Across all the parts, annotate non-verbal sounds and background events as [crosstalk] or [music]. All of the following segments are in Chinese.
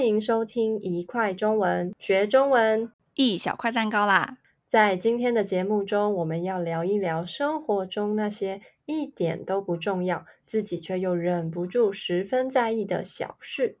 欢迎收听一块中文学中文一小块蛋糕啦！在今天的节目中，我们要聊一聊生活中那些一点都不重要，自己却又忍不住十分在意的小事。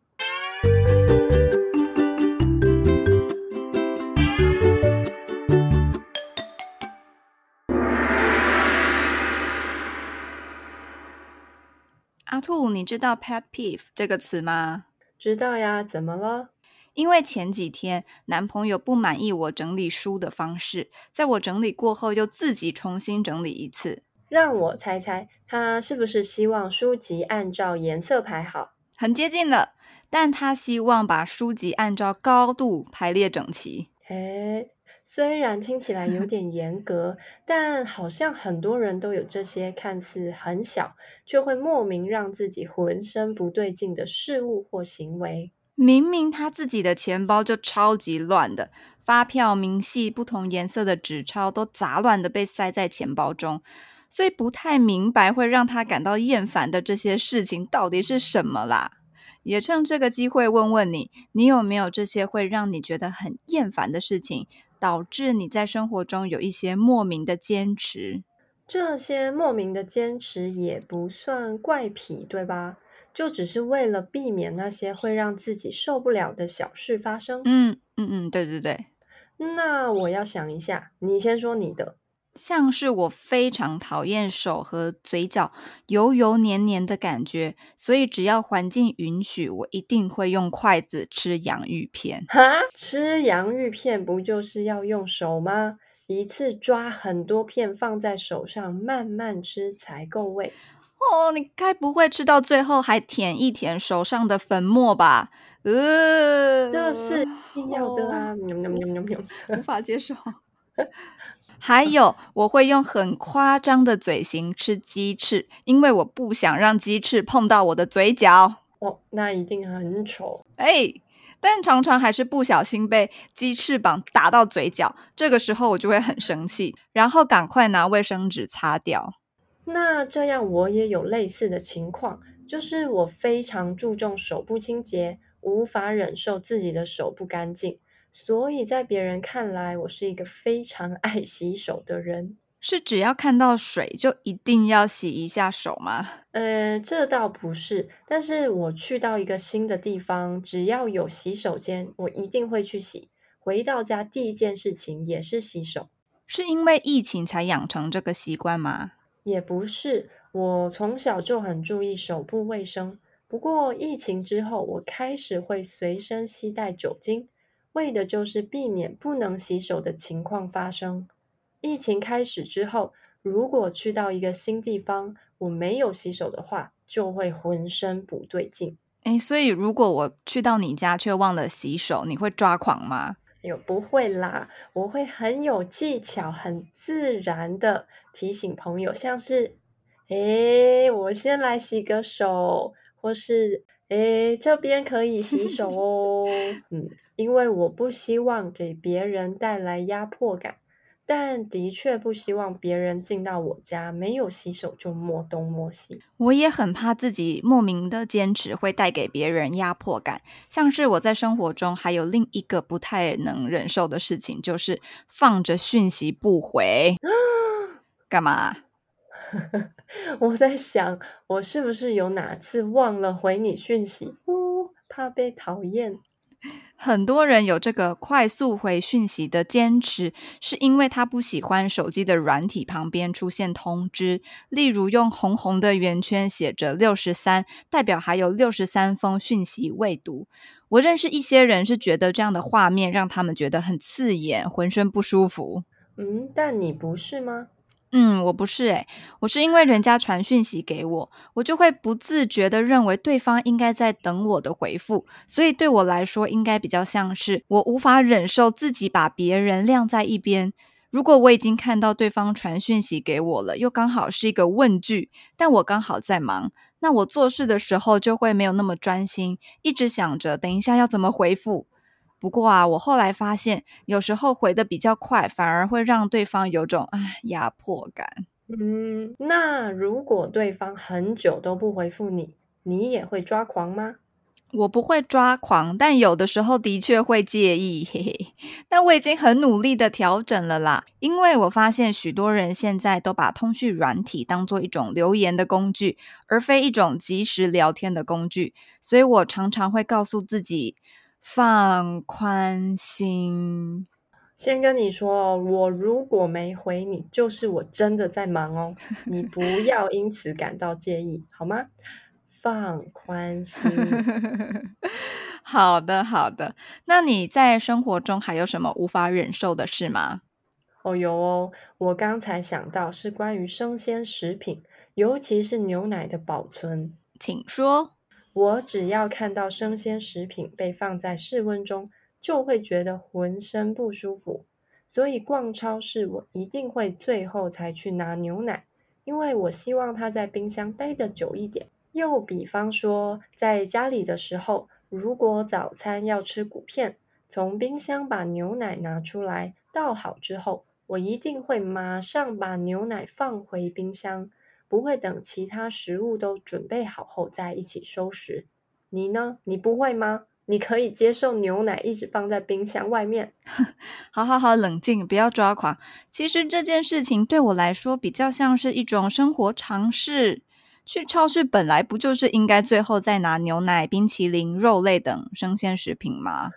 阿兔，你知道 pet peeve 这个词吗？知道呀，怎么了？因为前几天男朋友不满意我整理书的方式，在我整理过后又自己重新整理一次。让我猜猜，他是不是希望书籍按照颜色排好？很接近了，但他希望把书籍按照高度排列整齐。嘿。虽然听起来有点严格，但好像很多人都有这些看似很小，却会莫名让自己浑身不对劲的事物或行为。明明他自己的钱包就超级乱的，发票、明细、不同颜色的纸钞都杂乱的被塞在钱包中，所以不太明白会让他感到厌烦的这些事情到底是什么啦。也趁这个机会问问你，你有没有这些会让你觉得很厌烦的事情？导致你在生活中有一些莫名的坚持，这些莫名的坚持也不算怪癖，对吧？就只是为了避免那些会让自己受不了的小事发生。嗯嗯嗯，对对对。那我要想一下，你先说你的。像是我非常讨厌手和嘴角油油黏黏的感觉，所以只要环境允许，我一定会用筷子吃洋芋片。哈，吃洋芋片不就是要用手吗？一次抓很多片放在手上，慢慢吃才够味。哦，你该不会吃到最后还舔一舔手上的粉末吧？呃，这是要的啊！无法接受。[laughs] 还有，我会用很夸张的嘴型吃鸡翅，因为我不想让鸡翅碰到我的嘴角。哦，那一定很丑。哎，但常常还是不小心被鸡翅膀打到嘴角，这个时候我就会很生气，然后赶快拿卫生纸擦掉。那这样我也有类似的情况，就是我非常注重手部清洁，无法忍受自己的手不干净。所以在别人看来，我是一个非常爱洗手的人。是只要看到水就一定要洗一下手吗？呃，这倒不是。但是我去到一个新的地方，只要有洗手间，我一定会去洗。回到家第一件事情也是洗手。是因为疫情才养成这个习惯吗？也不是，我从小就很注意手部卫生。不过疫情之后，我开始会随身携带酒精。为的就是避免不能洗手的情况发生。疫情开始之后，如果去到一个新地方，我没有洗手的话，就会浑身不对劲。诶，所以如果我去到你家却忘了洗手，你会抓狂吗？有，不会啦，我会很有技巧、很自然的提醒朋友，像是，诶，我先来洗个手，或是，诶，这边可以洗手 [laughs] 哦，嗯。因为我不希望给别人带来压迫感，但的确不希望别人进到我家没有洗手就摸东摸西。我也很怕自己莫名的坚持会带给别人压迫感。像是我在生活中还有另一个不太能忍受的事情，就是放着讯息不回。干嘛？[laughs] 我在想，我是不是有哪次忘了回你讯息？哦，怕被讨厌。[laughs] 很多人有这个快速回讯息的坚持，是因为他不喜欢手机的软体旁边出现通知，例如用红红的圆圈写着六十三，代表还有六十三封讯息未读。我认识一些人是觉得这样的画面让他们觉得很刺眼，浑身不舒服。嗯，但你不是吗？嗯，我不是诶，我是因为人家传讯息给我，我就会不自觉的认为对方应该在等我的回复，所以对我来说应该比较像是我无法忍受自己把别人晾在一边。如果我已经看到对方传讯息给我了，又刚好是一个问句，但我刚好在忙，那我做事的时候就会没有那么专心，一直想着等一下要怎么回复。不过啊，我后来发现，有时候回的比较快，反而会让对方有种唉压迫感。嗯，那如果对方很久都不回复你，你也会抓狂吗？我不会抓狂，但有的时候的确会介意，嘿嘿。但我已经很努力的调整了啦，因为我发现许多人现在都把通讯软体当做一种留言的工具，而非一种即时聊天的工具，所以我常常会告诉自己放宽心。先跟你说哦，我如果没回你，就是我真的在忙哦，[laughs] 你不要因此感到介意，好吗？放宽心。[laughs] 好的，好的。那你在生活中还有什么无法忍受的事吗？哦，有哦。我刚才想到是关于生鲜食品，尤其是牛奶的保存。请说。我只要看到生鲜食品被放在室温中，就会觉得浑身不舒服。所以逛超市，我一定会最后才去拿牛奶，因为我希望它在冰箱待得久一点。又比方说，在家里的时候，如果早餐要吃谷片，从冰箱把牛奶拿出来倒好之后，我一定会马上把牛奶放回冰箱，不会等其他食物都准备好后再一起收拾。你呢？你不会吗？你可以接受牛奶一直放在冰箱外面？[laughs] 好好好，冷静，不要抓狂。其实这件事情对我来说，比较像是一种生活常识。去超市本来不就是应该最后再拿牛奶、冰淇淋、肉类等生鲜食品吗？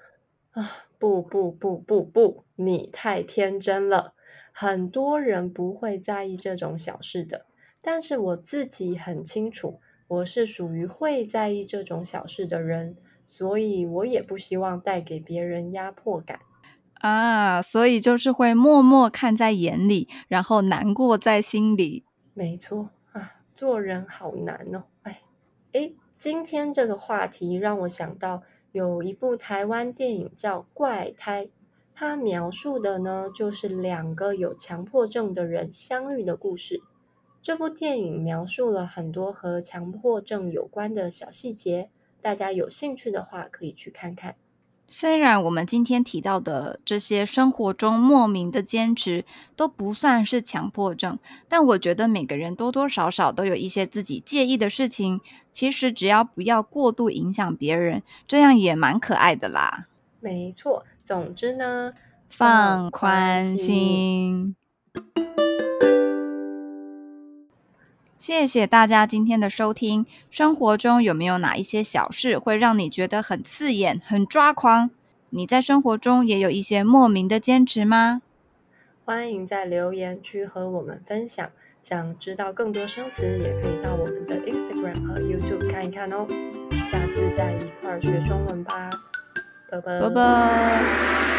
啊，不不不不不，你太天真了。很多人不会在意这种小事的，但是我自己很清楚，我是属于会在意这种小事的人，所以我也不希望带给别人压迫感。啊，所以就是会默默看在眼里，然后难过在心里。没错啊。做人好难哦，哎，诶，今天这个话题让我想到有一部台湾电影叫《怪胎》，它描述的呢就是两个有强迫症的人相遇的故事。这部电影描述了很多和强迫症有关的小细节，大家有兴趣的话可以去看看。虽然我们今天提到的这些生活中莫名的坚持都不算是强迫症，但我觉得每个人多多少少都有一些自己介意的事情。其实只要不要过度影响别人，这样也蛮可爱的啦。没错，总之呢，放宽心。谢谢大家今天的收听。生活中有没有哪一些小事会让你觉得很刺眼、很抓狂？你在生活中也有一些莫名的坚持吗？欢迎在留言区和我们分享。想知道更多生词，也可以到我们的 Instagram 和 YouTube 看一看哦。下次再一块儿学中文吧，拜拜。拜拜。